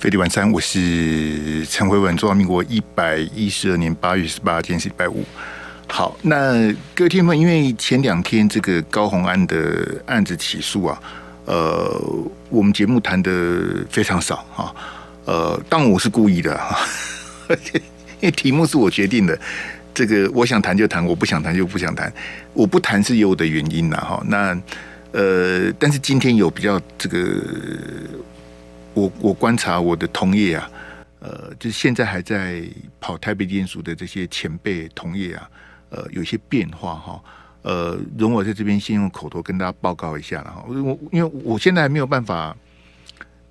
飞碟晚餐，我是陈慧文。中华民国一百一十二年八月十八，今天是礼拜五。好，那各位听众，因为前两天这个高虹安的案子起诉啊，呃，我们节目谈的非常少哈。呃，当我是故意的哈，因为题目是我决定的。这个我想谈就谈，我不想谈就不想谈。我不谈是有我的原因的哈。那呃，但是今天有比较这个。我我观察我的同业啊，呃，就是现在还在跑台北地检署的这些前辈同业啊，呃，有些变化哈，呃，容我在这边先用口头跟大家报告一下了哈。我因为我现在还没有办法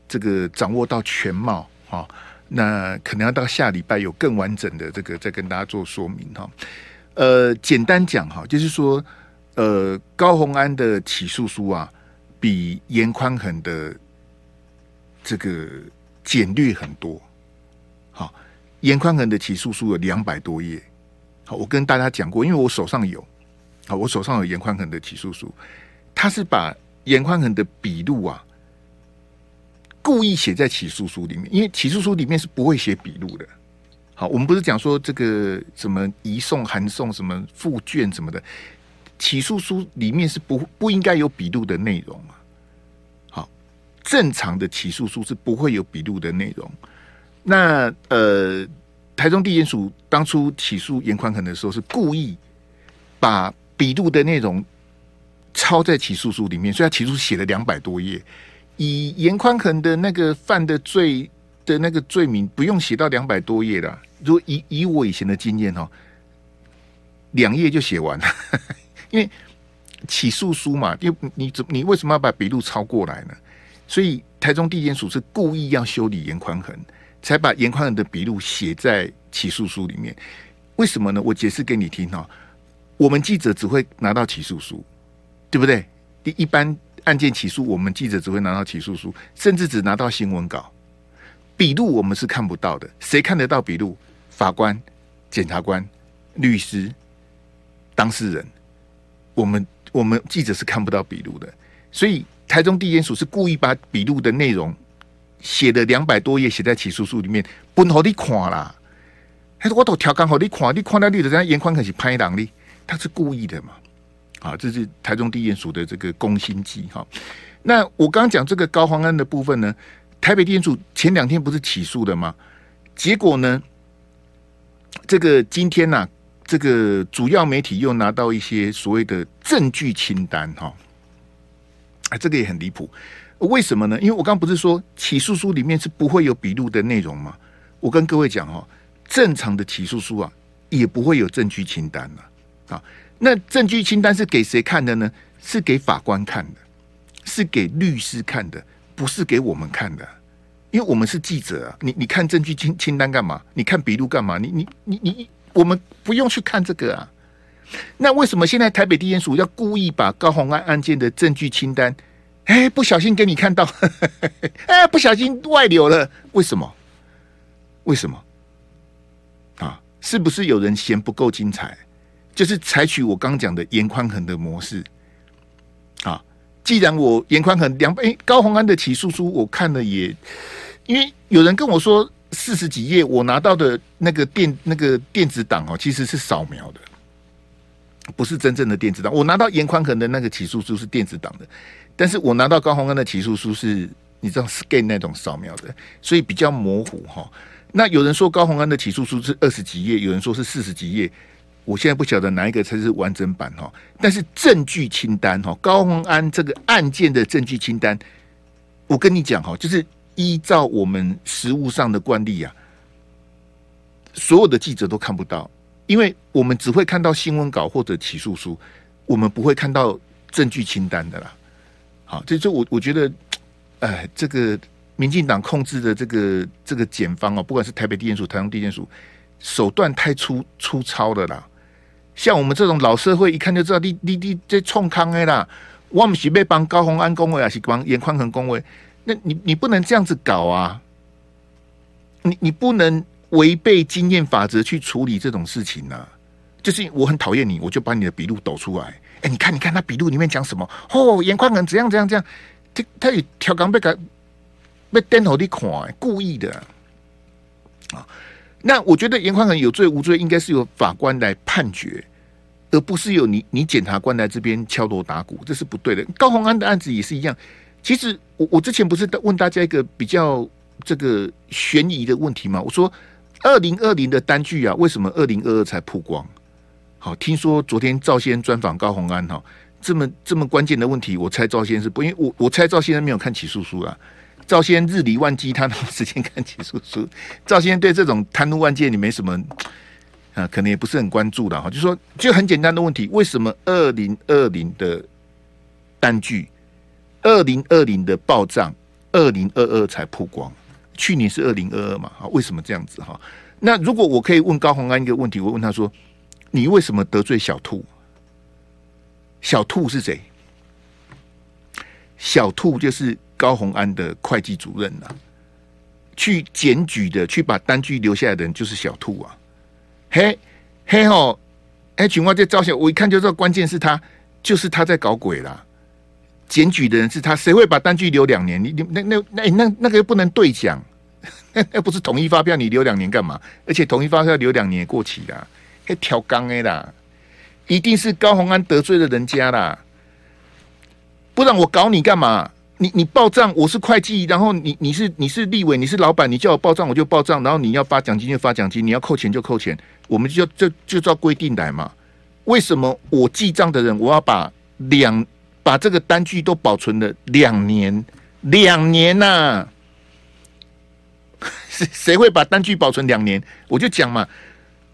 这个掌握到全貌哈，那可能要到下礼拜有更完整的这个再跟大家做说明哈。呃，简单讲哈，就是说，呃，高虹安的起诉书啊，比严宽恒的。这个简略很多，好，严宽恒的起诉书有两百多页，好，我跟大家讲过，因为我手上有，好，我手上有严宽恒的起诉书，他是把严宽恒的笔录啊，故意写在起诉书里面，因为起诉书里面是不会写笔录的，好，我们不是讲说这个什么移送、函送、什么附卷什么的，起诉书里面是不不应该有笔录的内容嘛。正常的起诉书是不会有笔录的内容。那呃，台中地检署当初起诉严宽恒的时候，是故意把笔录的内容抄在起诉书里面，所以他起诉写了两百多页。以严宽恒的那个犯的罪的那个罪名，不用写到两百多页的。如果以以我以前的经验哦，两页就写完了，因为起诉书嘛，又你怎你为什么要把笔录抄过来呢？所以台中地检署是故意要修理严宽恒，才把严宽恒的笔录写在起诉书里面。为什么呢？我解释给你听哈。我们记者只会拿到起诉书，对不对？一一般案件起诉，我们记者只会拿到起诉书，甚至只拿到新闻稿。笔录我们是看不到的。谁看得到笔录？法官、检察官、律师、当事人。我们我们记者是看不到笔录的，所以。台中地检署是故意把笔录的内容写的两百多页写在起诉书里面，不好你看啦。他说我都调刚好你看，你看那里的人颜宽恒是拍档的，他是故意的嘛？啊，这是台中地检署的这个攻心计哈。那我刚刚讲这个高虹安的部分呢，台北地检署前两天不是起诉的吗？结果呢，这个今天呐、啊，这个主要媒体又拿到一些所谓的证据清单哈。啊，这个也很离谱，为什么呢？因为我刚不是说起诉书里面是不会有笔录的内容吗？我跟各位讲哦，正常的起诉书啊，也不会有证据清单啊。啊，那证据清单是给谁看的呢？是给法官看的，是给律师看的，不是给我们看的。因为我们是记者啊，你你看证据清清单干嘛？你看笔录干嘛？你你你你，我们不用去看这个啊。那为什么现在台北地检署要故意把高虹安案件的证据清单，哎，不小心给你看到，哎，不小心外流了？为什么？为什么？啊，是不是有人嫌不够精彩？就是采取我刚讲的严宽恒的模式啊。既然我严宽恒两百，哎，高虹安的起诉书我看了也，因为有人跟我说四十几页，我拿到的那个电那个电子档哦，其实是扫描的。不是真正的电子档，我拿到严宽恒的那个起诉书是电子档的，但是我拿到高宏安的起诉书是，你知道 scan 那种扫描的，所以比较模糊哈。那有人说高宏安的起诉书是二十几页，有人说是四十几页，我现在不晓得哪一个才是完整版哈。但是证据清单哈，高宏安这个案件的证据清单，我跟你讲哈，就是依照我们实务上的惯例啊，所有的记者都看不到。因为我们只会看到新闻稿或者起诉书，我们不会看到证据清单的啦。好，这就我我觉得，哎，这个民进党控制的这个这个检方哦，不管是台北地检署、台中地检署，手段太粗粗糙了啦。像我们这种老社会，一看就知道你你你在冲康的啦。我们是被帮高虹安恭维，还是帮颜宽恒恭维？那你你不能这样子搞啊！你你不能。违背经验法则去处理这种事情呢、就是我很讨厌你，我就把你的笔录抖出来。哎、你看，你看他笔录里面讲什么？哦，严宽恒怎样怎样怎样？他他有调岗被改，被颠头的款，故意的啊。那我觉得严宽恒有罪无罪，应该是由法官来判决，而不是由你你检察官来这边敲锣打鼓，这是不对的。高虹安的案子也是一样。其实我我之前不是问大家一个比较这个悬疑的问题吗？我说二零二零的单据啊，为什么二零二二才曝光？好，听说昨天赵先专访高虹安哈，这么这么关键的问题，我猜赵先是不，因为我我猜赵先生没有看起诉书啊。赵先日理万机，他哪有时间看起诉书？赵先对这种贪污案件，你没什么啊，可能也不是很关注的哈。就说就很简单的问题，为什么二零二零的单据，二零二零的报账，二零二二才曝光？去年是二零二二嘛？啊，为什么这样子哈？那如果我可以问高虹安一个问题，我问他说：你为什么得罪小兔？小兔是谁？小兔就是。高虹安的会计主任呐、去检举的，去把单据留下来的人就是小兔啊，嘿，嘿吼，哎，群花这照相，我一看就知道，关键是他，就是他在搞鬼啦。检举的人是他，谁会把单据留两年？你你那那那那那个又不能对奖，那 不是统一发票，你留两年干嘛？而且统一发票留两年过期啦，还调缸的啦，一定是高虹安得罪了人家啦，不然我搞你干嘛？你你报账，我是会计，然后你你是你是立委，你是老板，你叫我报账我就报账，然后你要发奖金就发奖金，你要扣钱就扣钱，我们就就就照规定来嘛。为什么我记账的人我要把两把这个单据都保存了两年两年呐、谁 谁会把单据保存两年？我就讲嘛，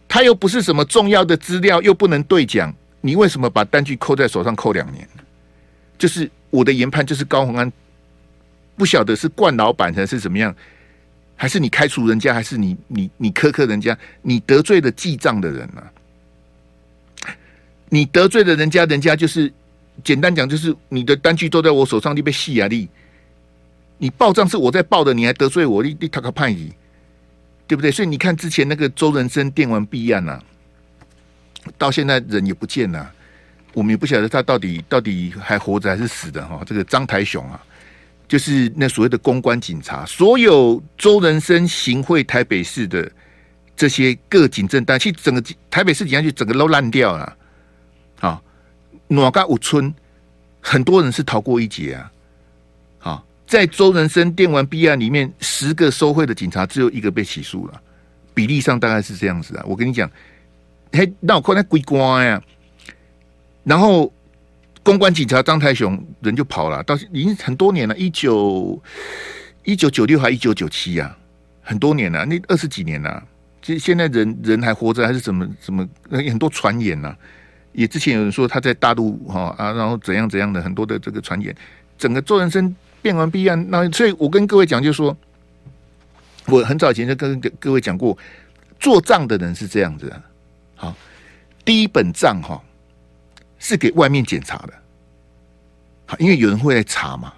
他又不是什么重要的资料，又不能对奖，你为什么把单据扣在手上扣两年？就是。我的研判就是高虹安不晓得是惯老板还是怎么样，还是你开除人家，还是你你你苛刻人家，你得罪了记账的人啊？你得罪了人家，人家就是简单讲，就是你的单据都在我手上，你被戏压力！你报账是我在报的，你还得罪我，你你他个叛逆，对不对？所以你看之前那个周人生电玩弊案啊，到现在人也不见了。我们也不晓得他到底到底还活着还是死的哈。这个张台雄啊，就是那所谓的公关警察，所有周人生行贿台北市的这些各警政单，其实整个台北市警察局整个都烂掉了。好，哪嘎五村很多人是逃过一劫啊。在周人生电玩弊案里面，十个收贿的警察只有一个被起诉了，比例上大概是这样子啊。我跟你讲，嘿，那我看那归官呀。然后，公关警察张太雄人就跑了，到已经很多年了，一九一九九六还一九九七呀，很多年了，那二十几年了。其实现在人人还活着，还是怎么怎么很多传言呐？也之前有人说他在大陆哈啊，然后怎样怎样的很多的这个传言，整个周人生变完弊案，那所以我跟各位讲，就是说我很早以前就跟各位讲过，做账的人是这样子的，好，第一本账哈。是给外面检查的，好，因为有人会来查嘛。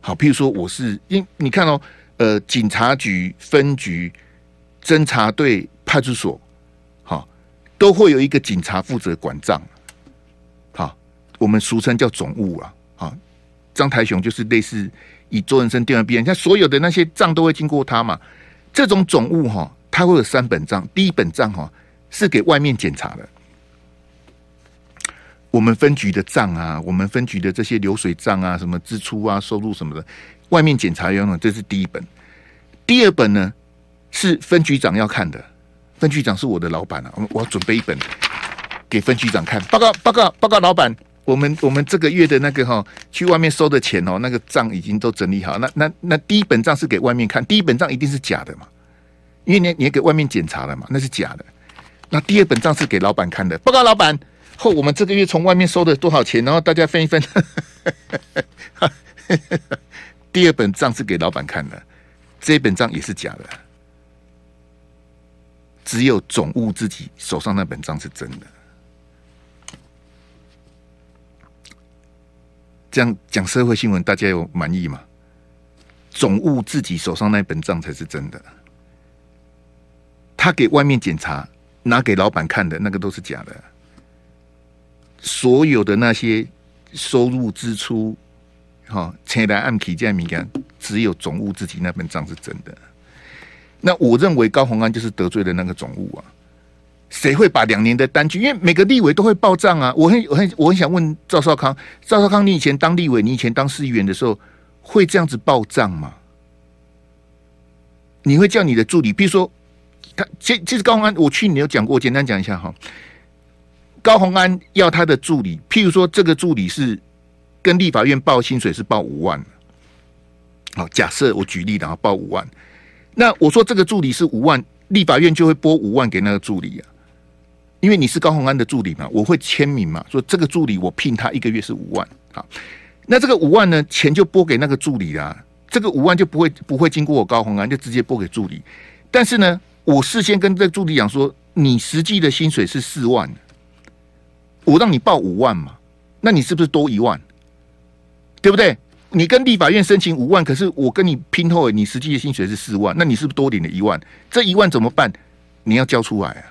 好，譬如说我是，因你看哦，呃，警察局分局、侦查队、派出所，好，都会有一个警察负责管账。好，我们俗称叫总务啊。张台雄就是类似以周人生电话编，像所有的那些账都会经过他嘛。这种总务哈，他会有三本账，第一本账哈是给外面检查的。我们分局的账啊，我们分局的这些流水账啊，什么支出啊、收入什么的，外面检查用的，这是第一本。第二本呢，是分局长要看的。分局长是我的老板啊，我我要准备一本给分局长看。报告报告报告，老板，我们我们这个月的那个哈，去外面收的钱哦，那个账已经都整理好。那那那第一本账是给外面看，第一本账一定是假的嘛，因为你你也给外面检查了嘛，那是假的。那第二本账是给老板看的。报告老板。后我们这个月从外面收的多少钱？然后大家分一分。第二本账是给老板看的，这一本账也是假的。只有总务自己手上那本账是真的。这样讲社会新闻，大家有满意吗？总务自己手上那本账才是真的。他给外面检查，拿给老板看的那个都是假的。所有的那些收入支出，哈，前来暗提这样敏感，只有总务自己那本账是真的。那我认为高虹安就是得罪了那个总务啊。谁会把两年的单据？因为每个立委都会报账啊。我很、我很、我很想问赵少康，赵少康，你以前当立委，你以前当市议员的时候，会这样子报账吗？你会叫你的助理，比如说他，其其实高宏安，我去年有讲过，简单讲一下哈。高宏安要他的助理，譬如说这个助理是跟立法院报薪水是报五万，好，假设我举例，然后报五万，那我说这个助理是五万，立法院就会拨五万给那个助理啊。因为你是高虹安的助理嘛，我会签名嘛，说这个助理我聘他一个月是五万，好，那这个五万呢，钱就拨给那个助理啦，这个五万就不会不会经过我高虹安，就直接拨给助理。但是呢，我事先跟这个助理讲说，你实际的薪水是四万，我让你报五万嘛，那你是不是多一万？对不对？你跟立法院申请五万，可是我跟你拼后，你实际的薪水是四万，那你是不是多领了一万？这一万怎么办？你要交出来啊。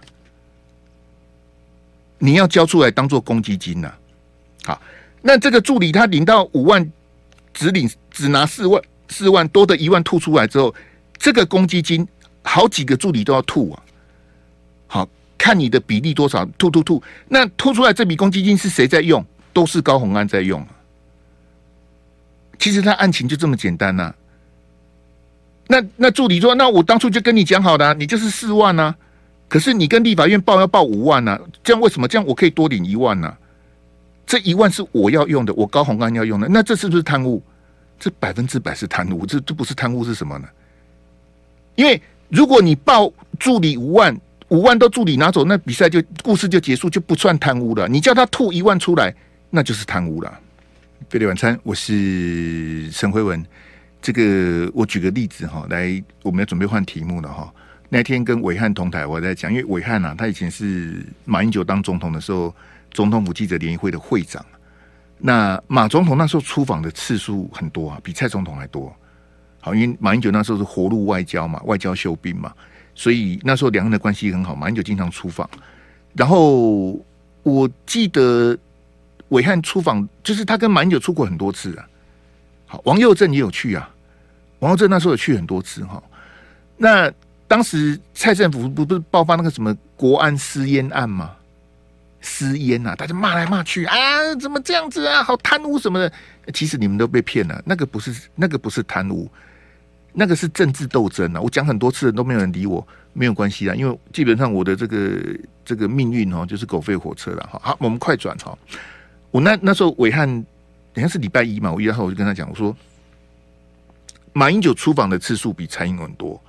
你要交出来当做公积金呐、好，那这个助理他领到五万，只领只拿四万，四万多的一万吐出来之后，这个公积金好几个助理都要吐啊，好，看你的比例多少，吐吐吐，那吐出来这笔公积金是谁在用？都是高虹安在用。其实他案情就这么简单呐、那那助理说，那我当初就跟你讲好的、你就是四万呐、啊。可是你跟立法院报要报五万呢、这样为什么？这样我可以多领一万呢、这一万是我要用的，我高虹安要用的，那这是不是贪污？这百分之百是贪污，这这不是贪污是什么呢？因为如果你报助理五万，五万都助理拿走，那比赛就故事就结束，就不算贪污了。你叫他吐一万出来，那就是贪污了。费力晚餐，我是陈辉文。这个我举个例子哈，来，我们要准备换题目了哈。那天跟伟汉同台，我在讲，因为伟汉啊，他以前是马英九当总统的时候，总统府记者联谊会的会长。那马总统那时候出访的次数很多啊，比蔡总统还多。好，因为马英九那时候是活路外交嘛，外交秀兵嘛，所以那时候两岸的关系很好，马英九经常出访。然后我记得伟汉出访，就是他跟马英九出过很多次啊。好，王佑正也有去啊，王佑正那时候有去很多次哈。那当时蔡政府不不是爆发那个什么国安私烟案吗？私烟啊，大家骂来骂去啊，怎么这样子啊？好贪污什么的。其实你们都被骗了，那个不是那个不是贪污，那个是政治斗争啊！我讲很多次都没有人理我，没有关系啊，因为基本上我的这个这个命运哦，就是狗吠火车了哈。好，我们快转哈。我那那时候伟汉好像是礼拜一嘛，我一号我就跟他讲，我说马英九出访的次数比蔡英文多。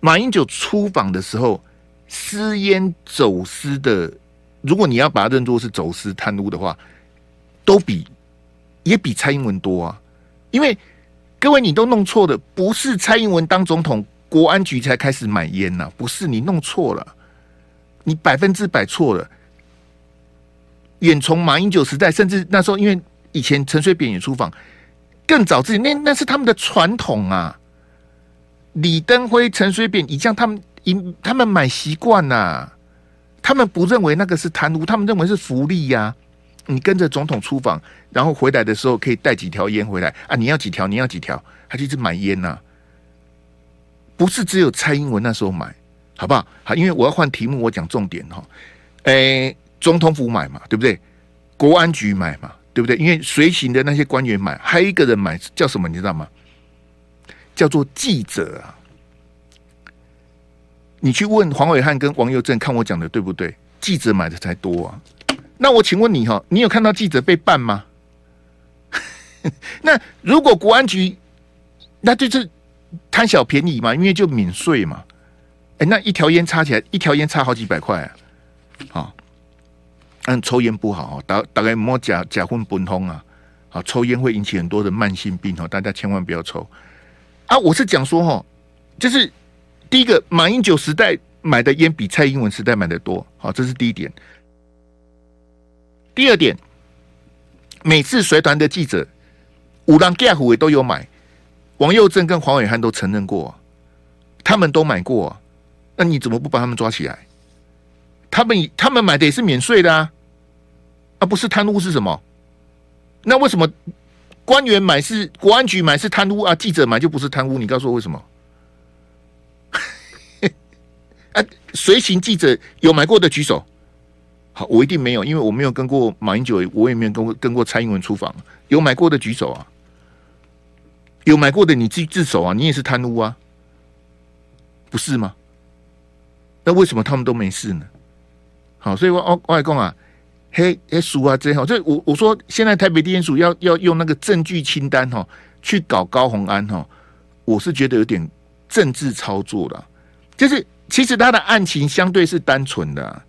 马英九出访的时候，私烟走私的，如果你要把它认作是走私贪污的话，都比也比蔡英文多啊。因为各位你都弄错了，不是蔡英文当总统，国安局才开始买烟呐，不是你弄错了，你百分之百错了。远从马英九时代，甚至那时候，因为以前陈水扁也出访，更早之前，那那是他们的传统啊。李登辉、陈水扁、已将他们以他们买习惯呐，他们不认为那个是贪污，他们认为是福利呀、你跟着总统出访，然后回来的时候可以带几条烟回来啊？你要几条？你要几条？他就一直买烟呐，不是只有蔡英文那时候买，好不好？好，因为我要换题目，我讲重点哈。诶，总统府买嘛，对不对？国安局买嘛，对不对？因为随行的那些官员买，还有一个人买叫什么？你知道吗？叫做记者啊！你去问黄伟汉跟王佑正，看我讲的对不对？记者买的才多啊！那我请问你哈，你有看到记者被办吗？那如果国安局，那就是贪小便宜嘛，因为就免税嘛。哎，那一条烟插起来，一条烟插好几百块啊！啊，嗯，抽烟不好，大大概莫假假混本通啊！好，抽烟会引起很多的慢性病哦，大家千万不要抽。啊，我是讲说哈，就是第一个，马英九时代买的烟比蔡英文时代买的多，好，这是第一点。第二点，每次随团的记者，五郎盖虎也都有买，王佑正跟黄伟汉都承认过，他们都买过，那你怎么不把他们抓起来？他们他们买的也是免税的啊，啊，不是贪污是什么？那为什么官员买是国安局买是贪污啊，记者买就不是贪污，你告诉我为什么？啊，随行记者有买过的举手。好，我一定没有，因为我没有跟过马英九，我也没有跟过跟过蔡英文出访。有买过的举手啊，有买过的你自自首啊，你也是贪污啊，不是吗？那为什么他们都没事呢？好，所以我我外公啊，嘿，嘿，书啊，这好，这我我说，现在台北地检署要要用那个证据清单哈，去搞高虹安哈，我是觉得有点政治操作了。就是其实他的案情相对是单纯的，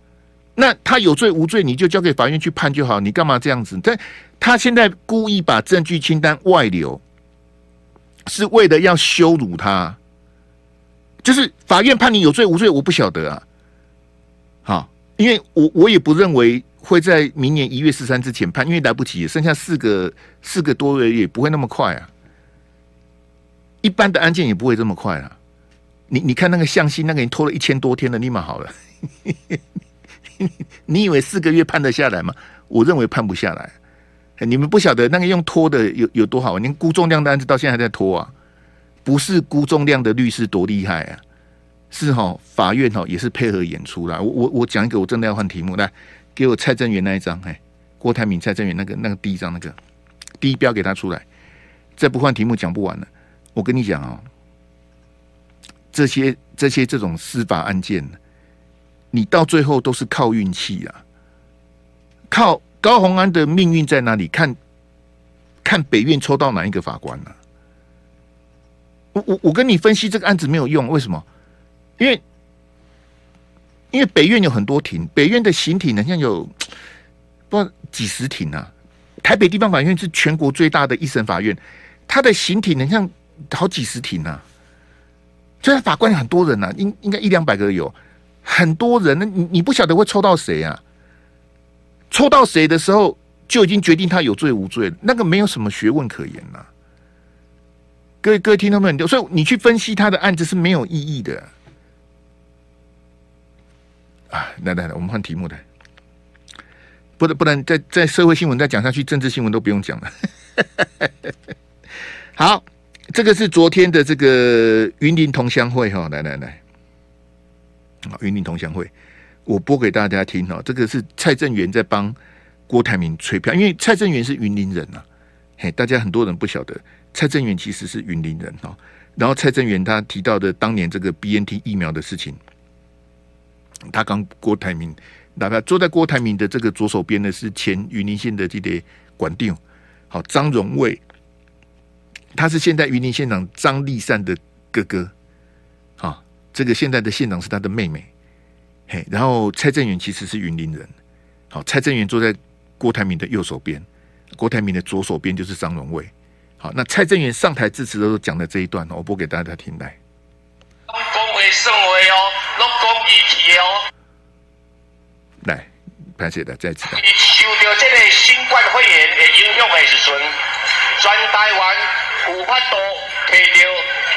那他有罪无罪，你就交给法院去判就好，你干嘛这样子？但他现在故意把证据清单外流，是为了要羞辱他。就是法院判你有罪无罪，我不晓得啊。好。因为我我也不认为会在明年一月十三之前判，因为来不及，剩下四个四个多月也不会那么快啊。一般的案件也不会这么快啊。你你看那个向西，那个人拖了一千多天了，立马好了。你以为四个月判得下来吗？我认为判不下来。你们不晓得那个用拖的有有多好，连辜重量的案子到现在还在拖啊。不是辜重量的律师多厉害啊。是哈，法院哈也是配合演出啦。我我我讲一个，我真的要换题目来，给我蔡正元那一张，哎，郭台铭、蔡正元那个那个第一张那个第一标给他出来。再不换题目讲不完了。我跟你讲哦，这些这些这种司法案件，你到最后都是靠运气啊。靠高虹安的命运在哪里？看看北院抽到哪一个法官呢、啊？我我我跟你分析这个案子没有用，为什么？因为，因为北院有很多庭，北院的刑庭好像有不知道几十庭啊。台北地方法院是全国最大的一审法院，它的刑庭好像好几十庭啊。虽然法官很多人呐、应应该一两百个有，很多人。那你你不晓得会抽到谁啊？抽到谁的时候就已经决定他有罪无罪，那个没有什么学问可言呐、啊。各位各位听众朋友，所以你去分析他的案子是没有意义的。啊来来来，我们换题目来，不能不能，在在社会新闻再讲下去，政治新闻都不用讲了。好，这个是昨天的这个云林同乡会哈，来来来，好，云林同乡会，我播给大家听哈，这个是蔡正元在帮郭台铭吹票，因为蔡正元是云林人呐，嘿，大家很多人不晓得，蔡正元其实是云林人哈，然后蔡正元他提到的当年这个 BNT 疫苗的事情。他刚郭台铭，哪怕坐在郭台铭的这个左手边的是前云林县的这个管定，好张荣卫，他是现在云林县长张立善的哥哥，好，这个现在的县长是他的妹妹，嘿，然后蔡正元其实是云林人，好，蔡正元坐在郭台铭的右手边，郭台铭的左手边就是张荣卫，好，那蔡正元上台致辞的时候讲的这一段，我播给大家听来。来，拍谢的再次。受到这个新冠肺炎的影响的时阵，全台湾无法度摕到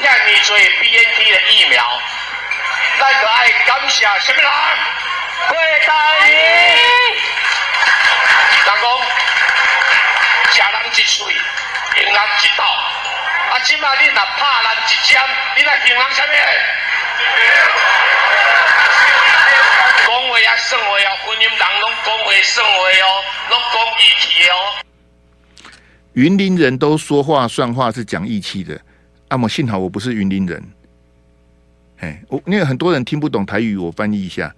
遐尼多 BNT 的疫苗，咱就爱感谢什么人？郭大爷。人讲，吃人一嘴，赢人一斗。啊，今嘛你若拍人一针，你来赢人什么？讲话啊，算话啊，婚姻人拢讲话算话哦，拢讲义气哦。云林人都说话算话，是讲义气的。啊，么幸好我不是云林人。哎，我因为很多人听不懂台语，我翻译一下。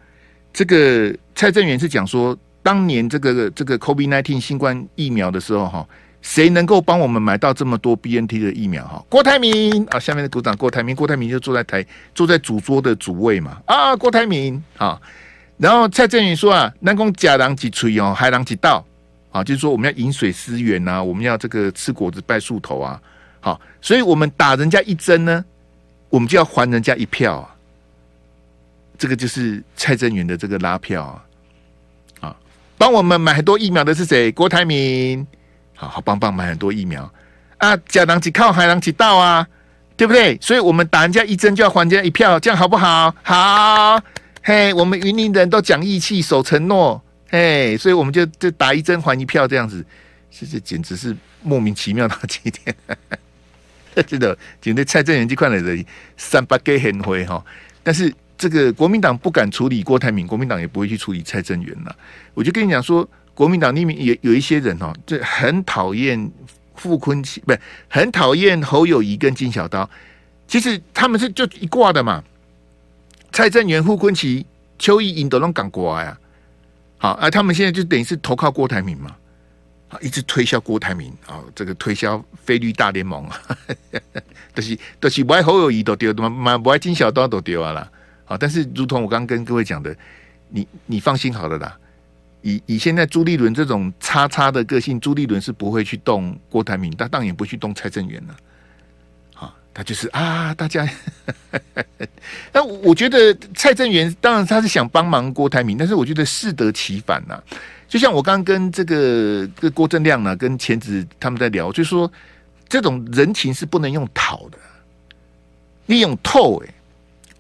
这个蔡正元是讲说，当年这个这个 COVID-19 新冠疫苗的时候，哈。谁能够帮我们买到这么多 BNT 的疫苗？哈，郭台铭啊，下面的鼓掌郭台铭，郭台铭就坐在台坐在主桌的主位嘛啊，郭台铭啊，然后蔡正元说啊，南宫假狼几锤哦，海狼几道啊，就是说我们要饮水思源呐，我们要这个吃果子拜树头啊，好，所以我们打人家一针呢，我们就要还人家一票啊，这个就是蔡正元的这个拉票啊，啊，帮我们买很多疫苗的是谁？郭台铭。好好棒棒，买很多疫苗啊！假狼几靠，海狼几道啊，对不对？所以我们打人家一针就要还人家一票，这样好不好？好，嘿，我们云林人都讲义气、守承诺，嘿，所以我们就就打一针还一票这样子。这这简直是莫名其妙到极点。真的，简直蔡正元这块的人三八给很灰哈，但是这个国民党不敢处理郭台铭，国民党也不会去处理蔡正元了。我就跟你讲说，国民党里面也有一些人哈，就很讨厌傅坤奇，不是很讨厌侯友谊跟金小刀。其实他们是就一挂的嘛，蔡正元、傅崐萁、邱意莹都能赶过来啊。好啊，他们现在就等于是投靠郭台铭嘛。啊，一直推销郭台铭啊，这个推销菲律大联盟啊，都、是都、是不爱侯友宜都丢嘛，嘛不爱金小刀都丢啊啦。好，但是如同我刚跟各位讲的，你你放心好了啦。以以现在朱立伦这种叉叉的个性，朱立伦是不会去动郭台铭，他当然也不去动蔡正元了。他就是啊，大家。那我觉得蔡正元当然他是想帮忙郭台铭，但是我觉得适得其反呐、就像我刚刚跟这个跟郭正亮呢，跟钱子他们在聊，就说这种人情是不能用讨的，你用透哎，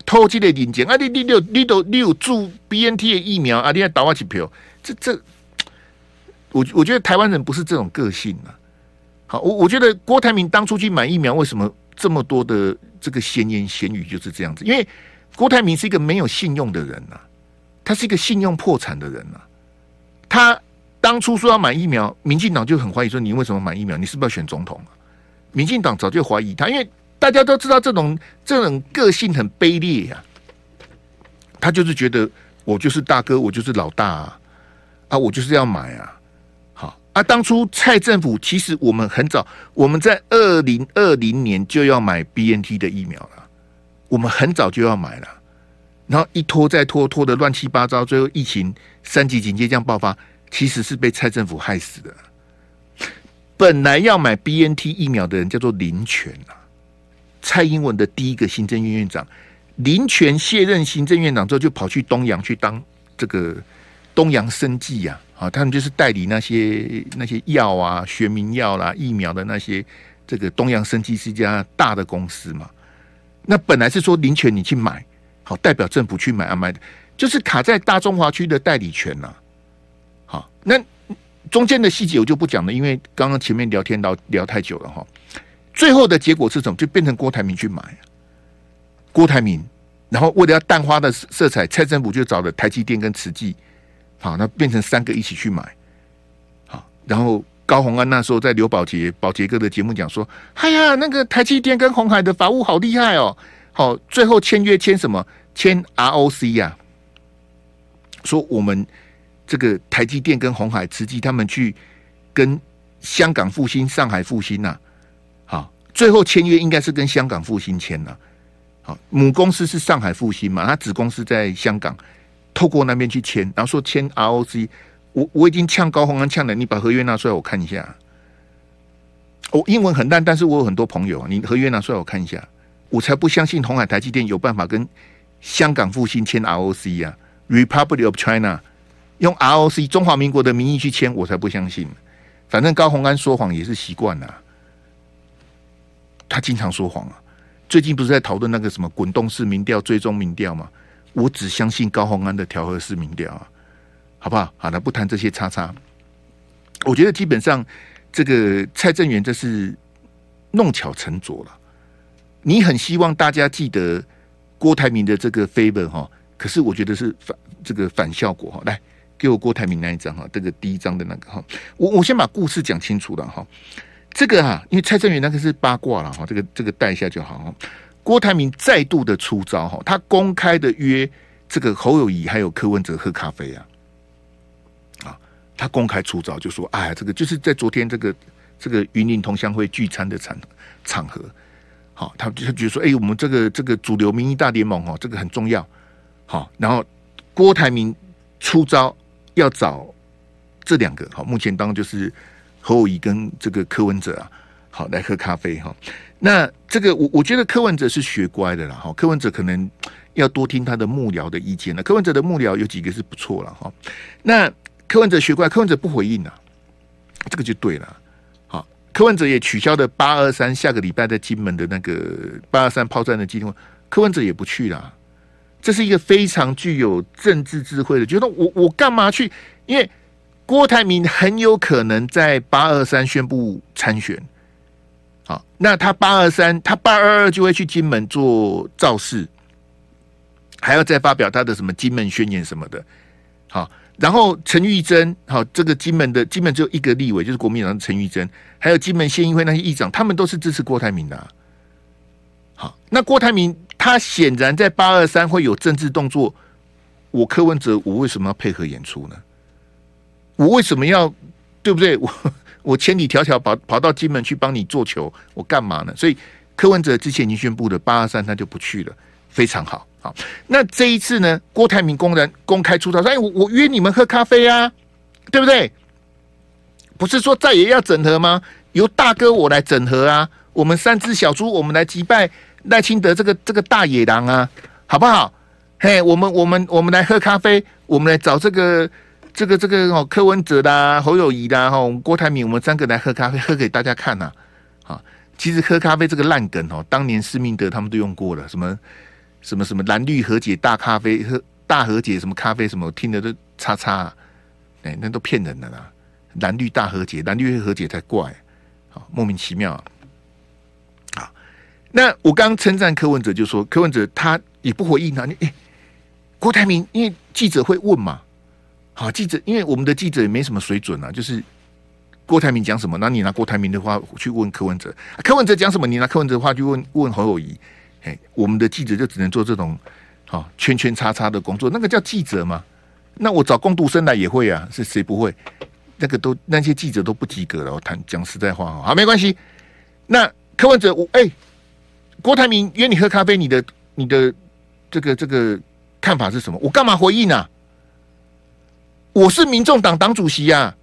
透这类零件啊，你你有你都你有注 BNT 的疫苗啊，你要打我几票？这这，我我觉得台湾人不是这种个性啊。好，我我觉得郭台铭当初去买疫苗，为什么这么多的这个闲言闲语就是这样子？因为郭台铭是一个没有信用的人呐，他是一个信用破产的人呐。他当初说要买疫苗，民进党就很怀疑说，你为什么买疫苗？你是不是要选总统？啊民进党早就怀疑他，因为大家都知道这种这种个性很卑劣呀、他就是觉得我就是大哥，我就是老大啊，啊，我就是要买啊。啊，当初蔡政府其实我们很早，我们在二零二零年就要买 BNT 的疫苗了，我们很早就要买了。然后一拖再拖，拖得乱七八糟，最后疫情三级警戒这样爆发，其实是被蔡政府害死的。本来要买 BNT 疫苗的人叫做林权啊，蔡英文的第一个行政院院长林权卸任行政院长之后，就跑去东洋去当这个东洋生技呀，啊，他们就是代理那些那些药啊、学名药啦、疫苗的那些，这个东洋生技是一家大的公司嘛。那本来是说林权你去买。好，代表政府去买啊买的，就是卡在大中华区的代理权呐、好，那中间的细节我就不讲了，因为刚刚前面聊天聊聊太久了哈。最后的结果是什么？就变成郭台铭去买。郭台铭，然后为了要淡化的色彩，蔡政府就找了台积电跟慈济，好，那变成三个一起去买。好，然后高虹安那时候在刘宝杰宝杰哥的节目讲说：“哎呀，那个台积电跟鸿海的法务好厉害哦。”好，最后签约签什么？签 ROC 呀、啊，说我们这个台积电跟鸿海、慈济他们去跟香港复兴、上海复兴呐、好，最后签约应该是跟香港复兴签了。好，母公司是上海复兴嘛，他子公司在香港，透过那边去签，然后说签 ROC。我我已经呛高洪安呛了，你把合约拿出来我看一下。我、英文很烂，但是我有很多朋友，你合约拿出来我看一下。我才不相信红海、台积电有办法跟香港复兴签 ROC 呀，Republic of China 用 ROC 中华民国的名义去签，我才不相信。反正高洪安说谎也是习惯了，他经常说谎啊。最近不是在讨论那个什么滚动式民调、追踪民调吗？我只相信高虹安的调和式民调啊，好不好？好了，不谈这些叉叉。我觉得基本上这个蔡正元这是弄巧成拙了。你很希望大家记得郭台铭的这个 favor 哈，可是我觉得是反这个反效果哈。来，给我郭台铭那一张哈，这个第一张的那个哈，我我先把故事讲清楚了哈。这个哈，因为蔡正元那个是八卦了哈，这个这个带一下就好。郭台铭再度的出招哈，他公开的约这个侯友谊还有柯文哲喝咖啡啊，啊，他公开出招就说，哎，这个就是在昨天这个这个云林同乡会聚餐的场场合。好，他就他觉得说，哎、我们这个这个主流民意大联盟哦，这个很重要。好，然后郭台铭出招要找这两个，好，目前当就是侯友谊跟这个柯文哲啊，好来喝咖啡哈。那这个我我觉得柯文哲是学乖的了哈，柯文哲可能要多听他的幕僚的意见了。柯文哲的幕僚有几个是不错了哈。那柯文哲学乖，柯文哲不回应了，这个就对了。好柯文哲也取消的八二三下个礼拜在金门的那个八二三炮战的计划，柯文哲也不去了。这是一个非常具有政治智慧的，觉得我我干嘛去？因为郭台铭很有可能在八二三宣布参选。好，那他八二三，他八二二就会去金门做造势，还要再发表他的什么金门宣言什么的。好，然后陈玉珍，好，这个金门的金门只有一个立委，就是国民党的陈玉珍，还有金门县议会那些议长，他们都是支持郭台铭的。好，那郭台铭他显然在八二三会有政治动作，我柯文哲，我为什么要配合演出呢？我为什么要对不对？我我千里迢迢跑跑到金门去帮你做球，我干嘛呢？所以柯文哲之前已经宣布了，八二三他就不去了，非常好。好，那这一次呢？郭台铭公然公开出招，说：“哎，我我约你们喝咖啡啊，对不对？不是说再也要整合吗？由大哥我来整合啊，我们三只小猪，我们来击败赖清德这个这个大野狼啊，好不好？嘿，我们我们我们来喝咖啡，我们来找这个。”这个这个哦，柯文哲啦，侯友谊啦，哈，郭台铭，我们三个来喝咖啡，喝给大家看呐。啊，其实喝咖啡这个烂梗哦，当年施明德他们都用过了，什么什么什么蓝绿和解大咖啡，喝大和解什么咖啡什么，听的都叉叉，哎，那都骗人的啦。蓝绿大和解，蓝绿和解才怪，好莫名其妙啊。好，那我刚称赞柯文哲，就说柯文哲他也不回应啊，你哎，郭台铭因为记者会问嘛。好，记者，因为我们的记者也没什么水准啊，就是郭台铭讲什么，那你拿郭台铭的话去问柯文哲，柯文哲讲什么，你拿柯文哲的话去问问侯友谊，嘿，我们的记者就只能做这种好圈圈叉叉的工作，那个叫记者吗？那我找工读生来也会啊，是谁不会？那个都那些记者都不及格了，我谈讲实在话啊，好，没关系。那柯文哲，我哎，郭台铭约你喝咖啡，你的你的这个这个看法是什么？我干嘛回应啊？我是民众党党主席呀、啊，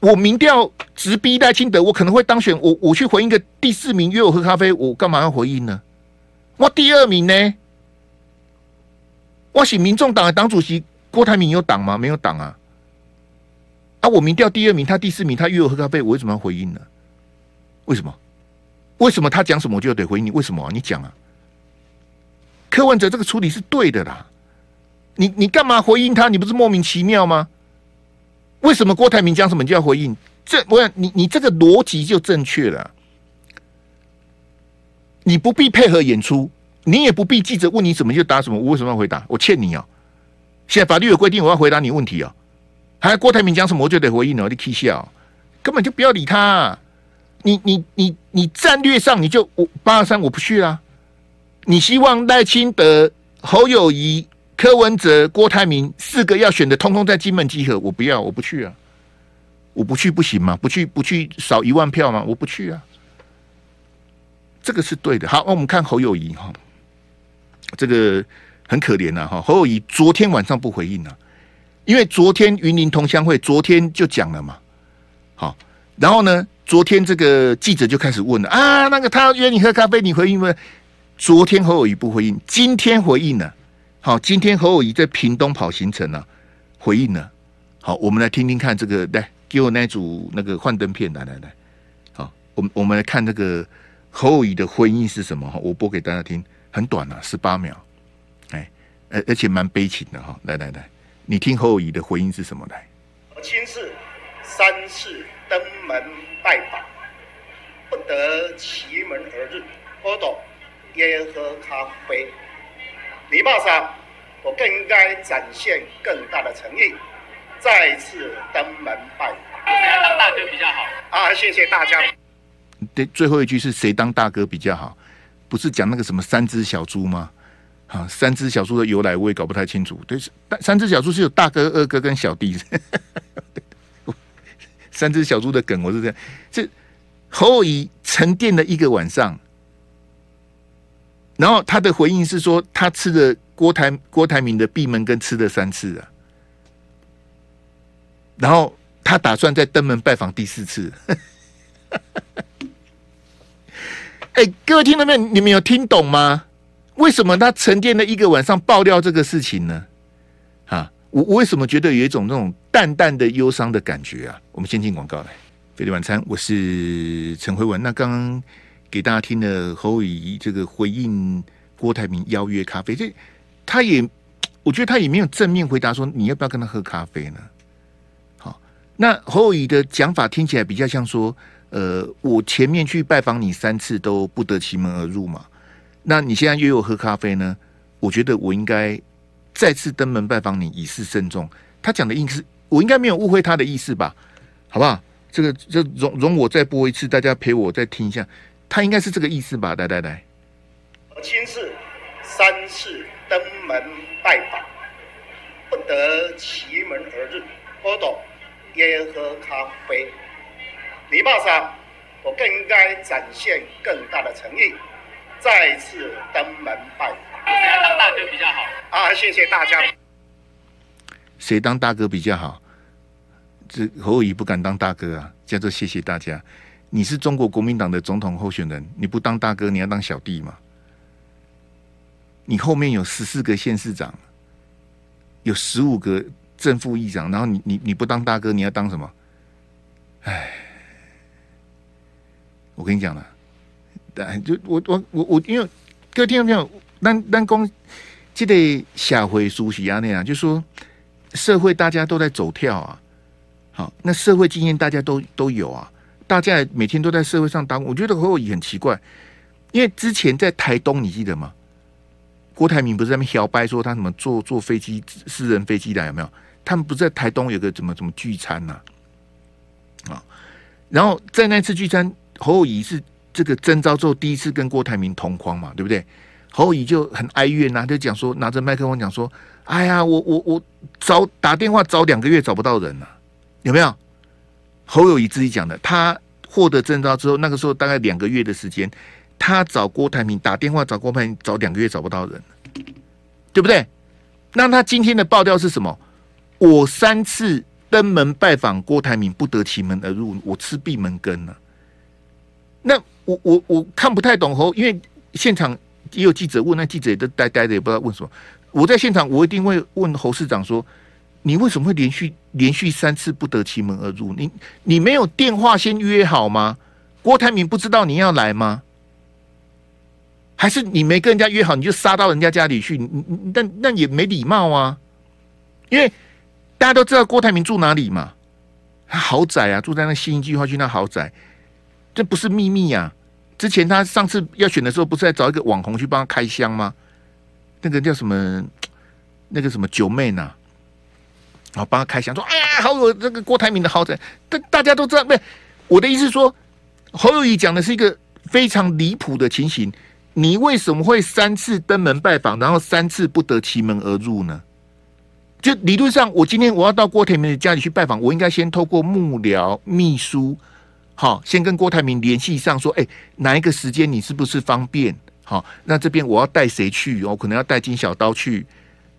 我民调直逼赖清德，我可能会当选。我我去回应个第四名约我喝咖啡，我干嘛要回应呢？我第二名呢？我是民众党的党主席，郭台铭有党吗？没有党啊！啊，我民调第二名，他第四名，他约我喝咖啡，我为什么要回应呢？为什么？为什么他讲什么我就得回应你？为什么、你讲啊！柯文哲这个处理是对的啦。你你干嘛回应他？你不是莫名其妙吗？为什么郭台铭讲什么就要回应？这我想你你这个逻辑就正确了。你不必配合演出，你也不必记者问你什么就答什么。我为什么要回答？我欠你啊！现在法律有规定，我要回答你问题啊！还郭台铭讲什么我就得回应哦！你气笑，根本就不要理他。你你你你战略上你就我八二三我不去啊！你希望赖清德、侯友谊。柯文哲、郭台铭四个要选的，通通在金门集合。我不要，我不去啊！我不去不行吗？不去不去少一万票吗？我不去啊！这个是对的。好，那我们看侯友谊哈，这个很可怜呐哈。侯友谊昨天晚上不回应了，因为昨天云林同乡会昨天就讲了嘛。好，然后呢，昨天这个记者就开始问了啊，那个他约你喝咖啡，你回应吗？昨天侯友谊不回应，今天回应了。好，今天侯友宜在屏东跑行程了，回应了。好，我们来听听看这个，来给我那组那个幻灯片，来来来。好，我们我们来看这个侯友宜的回应是什么？哈，我播给大家听，很短啊，十八秒。哎，而而且蛮悲情的哈。来来来，你听侯友宜的回应是什么？来，我亲自三次登门拜访，不得其门而入，喝斗约喝咖啡。礼貌上，我更应该展现更大的诚意，再次登门拜访。谁当大哥比较好？啊，谢谢大家。对，最后一句是谁当大哥比较好？不是讲那个什么三只小猪吗？啊，三只小猪的由来我也搞不太清楚。对，三只小猪是有大哥、二哥跟小弟。三只小猪的梗我是这样，这侯友宜沉淀了一个晚上。然后他的回应是说，他吃了郭台郭台铭的闭门羹吃了三次啊，然后他打算再登门拜访第四次。哎，各位听到没有？你们有听懂吗？为什么他沉淀了一个晚上爆料这个事情呢？啊，我我为什么觉得有一种那种淡淡的忧伤的感觉啊？我们先进广告来，费力晚餐，我是陈辉文。那刚刚。给大家听了侯友宜这个回应郭台铭邀约咖啡，这他也我觉得他也没有正面回答说你要不要跟他喝咖啡呢？好那侯友宜的讲法听起来比较像说，呃，我前面去拜访你三次都不得其门而入嘛，那你现在约我喝咖啡呢？我觉得我应该再次登门拜访你，以示慎重。他讲的意思，我应该没有误会他的意思吧？好不好？这个就容容我再播一次，大家陪我再听一下，他应该是这个意思吧？来来来，亲自三次登门拜访，不得其门而入，我懂。也喝咖啡，礼貌上我更应该展现更大的诚意，再次登门拜访。谁当大哥比较好？啊，谢谢大家。谁当大哥比较好？这侯友宜不敢当大哥啊，叫做谢谢大家。你是中国国民党的总统候选人，你不当大哥，你要当小弟吗？你后面有十四个县市长，有十五个。正副议长，然后你你你不当大哥，你要当什么？哎，我跟你讲了，就我我我我，因为各位听众朋友，单单公记得下回熟悉啊那样，就说社会大家都在走跳啊，好，那社会经验大家都都有啊，大家每天都在社会上当，我觉得侯友宜很奇怪，因为之前在台东，你记得吗？郭台铭不是在那边摇摆说他什么坐坐飞机私人飞机来有没有？他们不是在台东有个怎么怎么聚餐呐？啊，然后在那次聚餐，侯友宜是这个征召之后第一次跟郭台铭同框嘛，对不对？侯友宜就很哀怨呐，就讲说拿着麦克风讲说：“哎呀，我我我找打电话找两个月找不到人呐，有没有？”侯友宜自己讲的，他获得证照之后，那个时候大概两个月的时间，他找郭台铭打电话找郭台铭找两个月找不到人，对不对？那他今天的爆料是什么？我三次登门拜访郭台铭，不得其门而入，我吃闭门羹了。那我我我看不太懂侯，因为现场也有记者问，那记者也都呆呆的，也不知道问什么。我在现场，我一定会问侯市长说：“你为什么会连续连续三次不得其门而入？你你没有电话先约好吗？郭台铭不知道你要来吗？还是你没跟人家约好，你就杀到人家家里去？那那也没礼貌啊，因为。”大家都知道郭台铭住哪里嘛？他豪宅啊，住在那新一计划区那豪宅，这不是秘密、啊。之前他上次要选的时候，不是在找一个网红去帮他开箱吗？那个叫什么？那个什么九妹呢？然后帮他开箱，说：“哎呀，好有这个郭台铭的豪宅。”大大家都知道，不是我的意思说，侯友宜讲的是一个非常离谱的情形。你为什么会三次登门拜访，然后三次不得其门而入呢？就理论上，我今天我要到郭台铭的家里去拜访，我应该先透过幕僚、秘书，好，先跟郭台铭联系上，说，哎，哪一个时间你是不是方便？好，那这边我要带谁去？我可能要带金小刀去，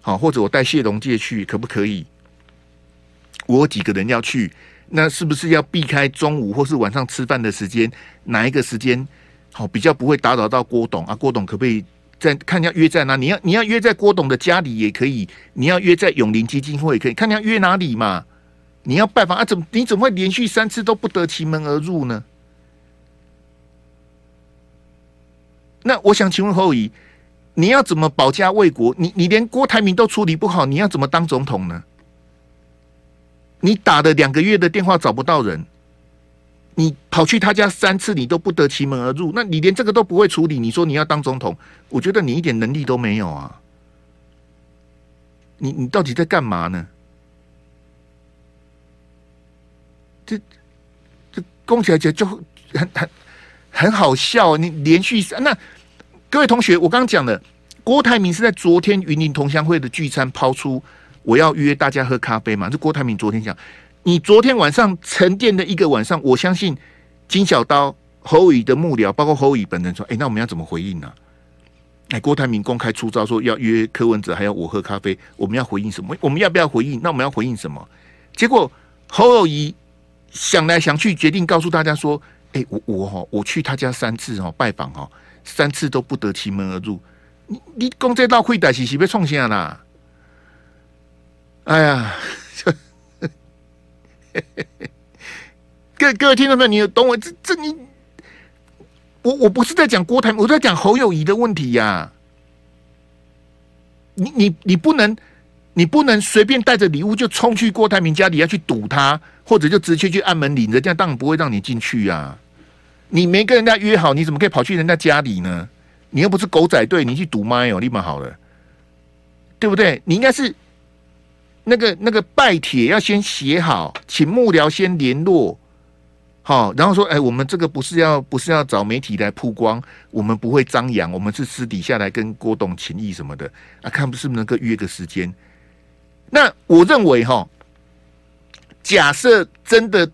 好，或者我带谢龙介去，可不可以？我几个人要去，那是不是要避开中午或是晚上吃饭的时间？哪一个时间好比较不会打扰到郭董啊？郭董可不可以？在看要约在哪？你要你要约在郭董的家里也可以，你要约在永龄基金会也可以，看你要约哪里嘛？你要拜访啊？怎么你怎么会连续三次都不得其门而入呢？那我想请问侯乙，你要怎么保家卫国？你你连郭台铭都处理不好，你要怎么当总统呢？你打了两个月的电话找不到人。你跑去他家三次，你都不得其门而入，那你连这个都不会处理，你说你要当总统，我觉得你一点能力都没有啊！你你到底在干嘛呢？这这讲起来就就很很很好笑。你连续三，那各位同学，我刚刚讲的，郭台铭是在昨天云林同乡会的聚餐抛出，我要约大家喝咖啡嘛？是郭台铭昨天讲。你昨天晚上沉淀的一个晚上，我相信金小刀、侯友宜的幕僚，包括侯友宜本人说：“哎、那我们要怎么回应呢、啊？”哎，郭台铭公开出招说要约柯文哲，还要我喝咖啡，我们要回应什么？我们要不要回应？那我们要回应什么？结果侯友宜想来想去，决定告诉大家说：“哎、我我哈，我去他家三次哈拜访哈，三次都不得其门而入。你你公这道会歹是是被创下啦？哎呀！” 各各位听众朋友，你懂我这这你，我我不是在讲郭台铭，我在讲侯友宜的问题呀、你你你不能你不能随便带着礼物就冲去郭台铭家里要去堵他，或者就直接去按门铃，人家当然不会让你进去啊。你没跟人家约好，你怎么可以跑去人家家里呢？你又不是狗仔队，你去堵麦哦，立马好了，对不对？你应该是那个那个拜帖要先写好，请幕僚先联络。好，然后说，哎，我们这个不是要不是要找媒体来曝光，我们不会张扬，我们是私底下来跟郭董情谊什么的啊，看是不是能够约个时间。那我认为哈，假设真的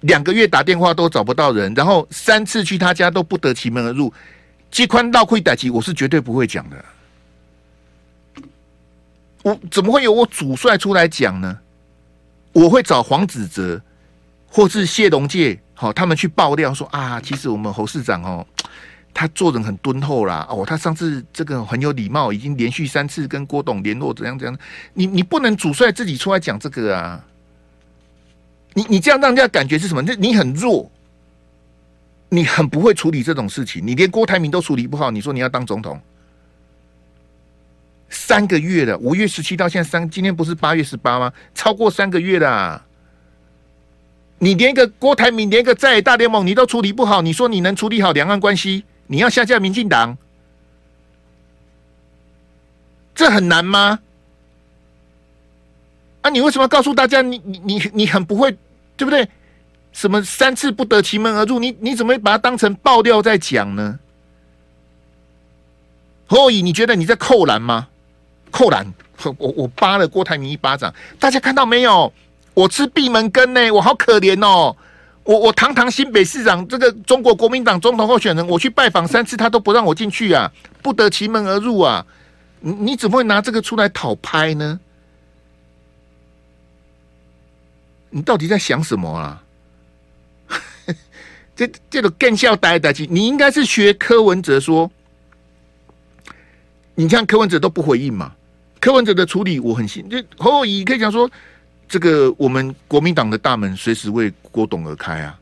两个月打电话都找不到人，然后三次去他家都不得其门而入，机宽到亏歹气，我是绝对不会讲的。我怎么会有我主帅出来讲呢？我会找黄子哲。或是谢龙介，好，他们去爆料说啊，其实我们侯市长哦，他做人很敦厚啦，哦，他上次这个很有礼貌，已经连续三次跟郭董联络，怎样怎样？你你不能主帅自己出来讲这个啊！你你这样让人家感觉是什么？你你很弱，你很不会处理这种事情，你连郭台铭都处理不好，你说你要当总统？三个月了，五月十七到现在三，今天不是八月十八吗？超过三个月了。你连个郭台铭，连个在大联盟，你都处理不好，你说你能处理好两岸关系？你要下架民进党，这很难吗？啊，你为什么要告诉大家你你你你很不会，对不对？什么三次不得其门而入，你你怎么会把它当成爆料在讲呢？何以你觉得你在扣篮吗？扣篮，我我扒了郭台铭一巴掌，大家看到没有？我吃闭门羹呢，我好可怜哦！我我堂堂新北市长，这个中国国民党总统候选人，我去拜访三次，他都不让我进去啊，不得其门而入啊！你你怎么会拿这个出来讨拍呢？你到底在想什么啊？这这个更笑呆呆机，你应该是学柯文哲说，你像柯文哲都不回应嘛，柯文哲的处理我很信，就侯友宜可以讲说。这个我们国民党的大门随时为郭董而开啊！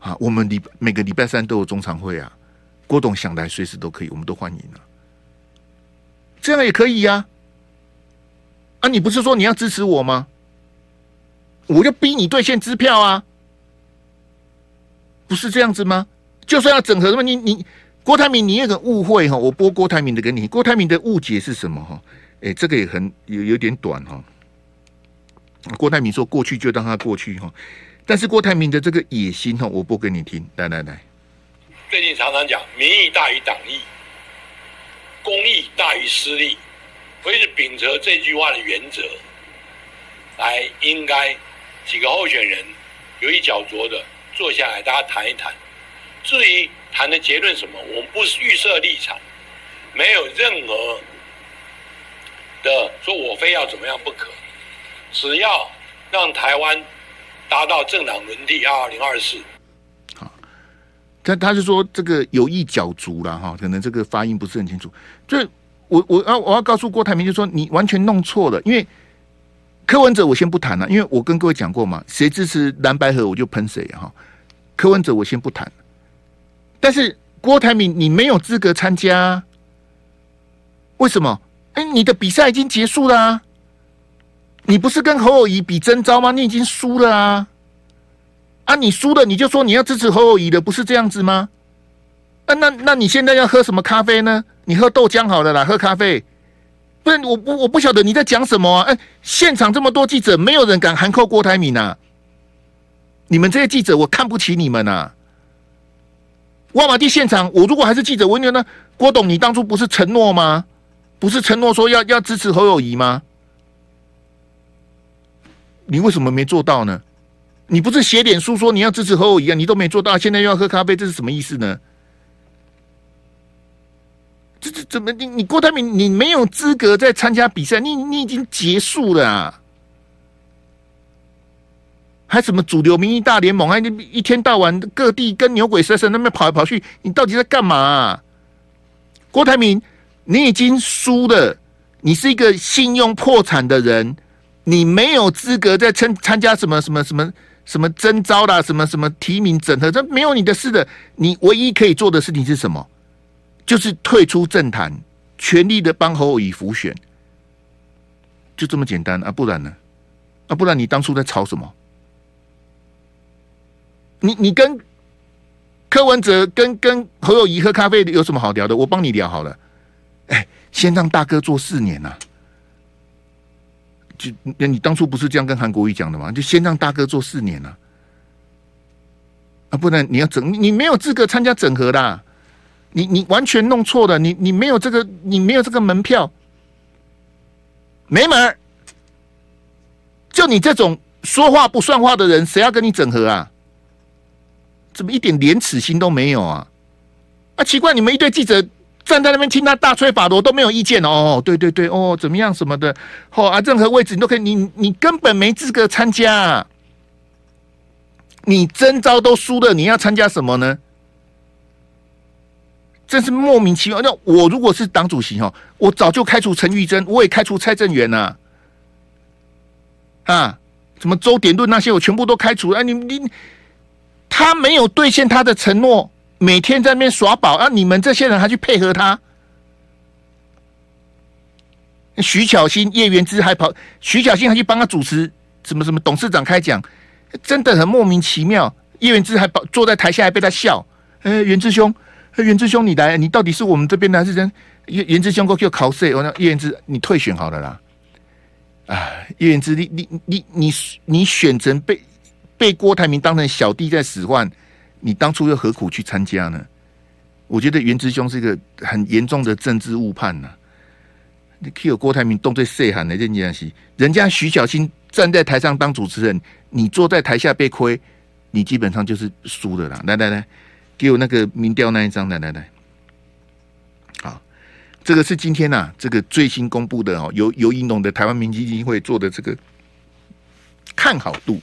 啊，我们礼每个礼拜三都有中常会啊，郭董想来随时都可以，我们都欢迎啊。这样也可以呀！啊，你不是说你要支持我吗？我就逼你兑现支票啊！不是这样子吗？就算要整合什么，你你郭台铭，你那个误会哈，我播郭台铭的给你，郭台铭的误解是什么哈？哎，这个也很有有点短哈。郭台铭说：“过去就让他过去哈，但是郭台铭的这个野心哈，我播给你听。来来来，最近常常讲民意大于党意，公益大于私利，非是秉承这句话的原则，来应该几个候选人有一脚着的坐下来，大家谈一谈。至于谈的结论什么，我们不预设立场，没有任何的说我非要怎么样不可。”只要让台湾达到政党轮替二零二四，好，他他是说这个有意角逐了哈，可能这个发音不是很清楚。就我我要我要告诉郭台铭，就说你完全弄错了，因为柯文哲我先不谈了，因为我跟各位讲过嘛，谁支持蓝白合我就喷谁哈。柯文哲我先不谈，但是郭台铭你没有资格参加，为什么？哎，你的比赛已经结束了啊。你不是跟侯友谊比真招吗？你已经输了啊！啊，你输了你就说你要支持侯友谊的，不是这样子吗？啊，那那你现在要喝什么咖啡呢？你喝豆浆好了啦，喝咖啡。不然我不我不晓得你在讲什么啊！哎，现场这么多记者，没有人敢函扣郭台铭呐！你们这些记者，我看不起你们呐！哇马地现场，我如果还是记者，我问呢，郭董，你当初不是承诺吗？不是承诺说要要支持侯友谊吗？你为什么没做到呢？你不是写点书说你要支持侯友谊啊？你都没做到，现在又要喝咖啡，这是什么意思呢？这这怎么你你郭台铭你没有资格再参加比赛，你你已经结束了啊！还什么主流民意大联盟？还一一天到晚各地跟牛鬼蛇神那边跑来跑去，你到底在干嘛啊？郭台铭，你已经输了，你是一个信用破产的人。你没有资格再参参加什么什么什么什么征召啦，什么什么提名整合，这没有你的事的。你唯一可以做的事情是什么？就是退出政坛，全力的帮侯友宜辅选。就这么简单啊？不然呢？啊，不然你当初在吵什么？你你跟柯文哲跟跟侯友谊喝咖啡有什么好聊的？我帮你聊好了。哎，先让大哥做四年呐、就那你当初不是这样跟韩国瑜讲的吗？就先让大哥做四年呐。啊，不然你要整，你没有资格参加整合的。你你完全弄错了，你你没有这个，你没有这个门票，没门儿。就你这种说话不算话的人，谁要跟你整合啊？怎么一点廉耻心都没有啊？啊，奇怪，你们一堆记者站在那边听他大吹法罗都没有意见哦。对对对，哦，怎么样什么的？哦啊，任何位置你都可以，你你根本没资格参加。你征召都输了，你要参加什么呢？真是莫名其妙。那我如果是党主席哈，我早就开除陈玉珍，我也开除蔡正元呐。啊，什么周典论那些，我全部都开除了。你你他没有兑现他的承诺，每天在那边耍宝啊！你们这些人还去配合他？徐巧芯、叶元之还跑，徐巧芯还去帮他主持什么什么董事长开讲，真的很莫名其妙。叶元之还跑坐在台下还被他笑。呃，元之兄。袁志兄，你来，你到底是我们这边的还是人？袁袁志兄，过去考试，我那叶元之，你退选好了啦。啊，叶元之，你你你你你选择被被郭台铭当成小弟在使唤，你当初又何苦去参加呢？我觉得袁志兄是一个很严重的政治误判呐、你可有郭台铭动最细喊的这件事，人家徐小新站在台上当主持人，你坐在台下被亏，你基本上就是输的啦。来来来。给我那个民调那一张，来来来，好，这个是今天呐、这个最新公布的哦，由游盈隆的台湾民基金会做的这个看好度，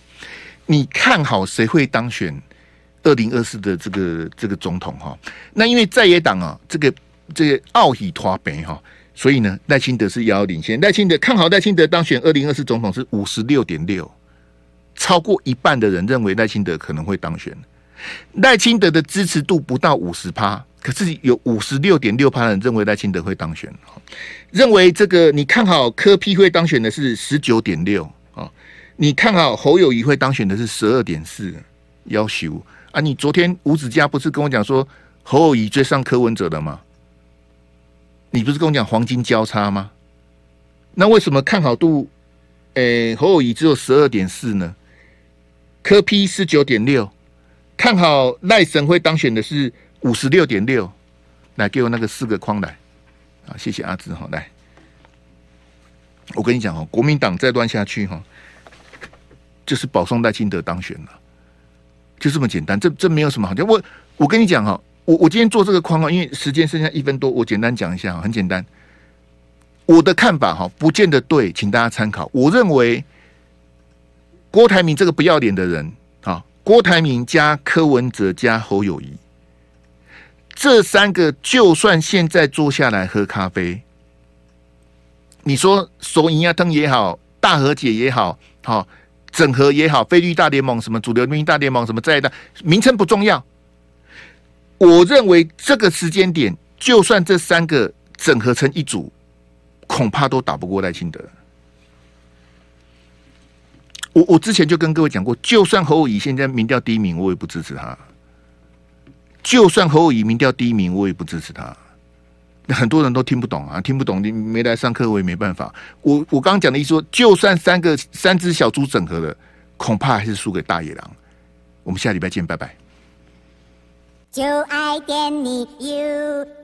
你看好谁会当选二零二四的这个这个总统哈？那因为在野党啊，这个这个奥喜托北哈，所以呢，赖清德是遥遥领先，赖清德看好赖清德当选二零二四总统是五十六点六，超过一半的人认为赖清德可能会当选。赖清德的支持度不到五十趴，可是有五十六点六趴的人认为赖清德会当选。认为这个你看好柯 P 会当选的是十九点六，你看好侯友谊会当选的是十二点四。要求啊，你昨天吴子嘉不是跟我讲说侯友谊追上柯文哲的吗？你不是跟我讲黄金交叉吗？那为什么看好度诶侯友谊只有十二点四呢？柯 P 十九点六。看好赖神会当选的是五十六点六，来给我那个四个框来啊！谢谢阿志哈，来，我跟你讲哦，国民党再乱下去哈，就是保送赖清德当选了，就这么简单，这这没有什么好讲。我我跟你讲哈，我我今天做这个框啊，因为时间剩下一分多，我简单讲一下，很简单，我的看法哈，不见得对，请大家参考。我认为郭台铭这个不要脸的人啊。郭台铭加柯文哲加侯友谊，这三个就算现在坐下来喝咖啡，你说索尼亚登也好，大和解也好，好整合也好，非绿大联盟什么主流民意大联盟什么在的，名称不重要。我认为这个时间点，就算这三个整合成一组，恐怕都打不过赖清德。我我之前就跟各位讲过，就算侯友宜现在民调第一名，我也不支持他。就算侯友宜民调第一名，我也不支持他。那很多人都听不懂啊，听不懂你没来上课我也没办法。我我刚刚讲的意思说，就算三个三只小猪整合了，恐怕还是输给大野狼。我们下礼拜见，拜拜。就爱点你 UFO。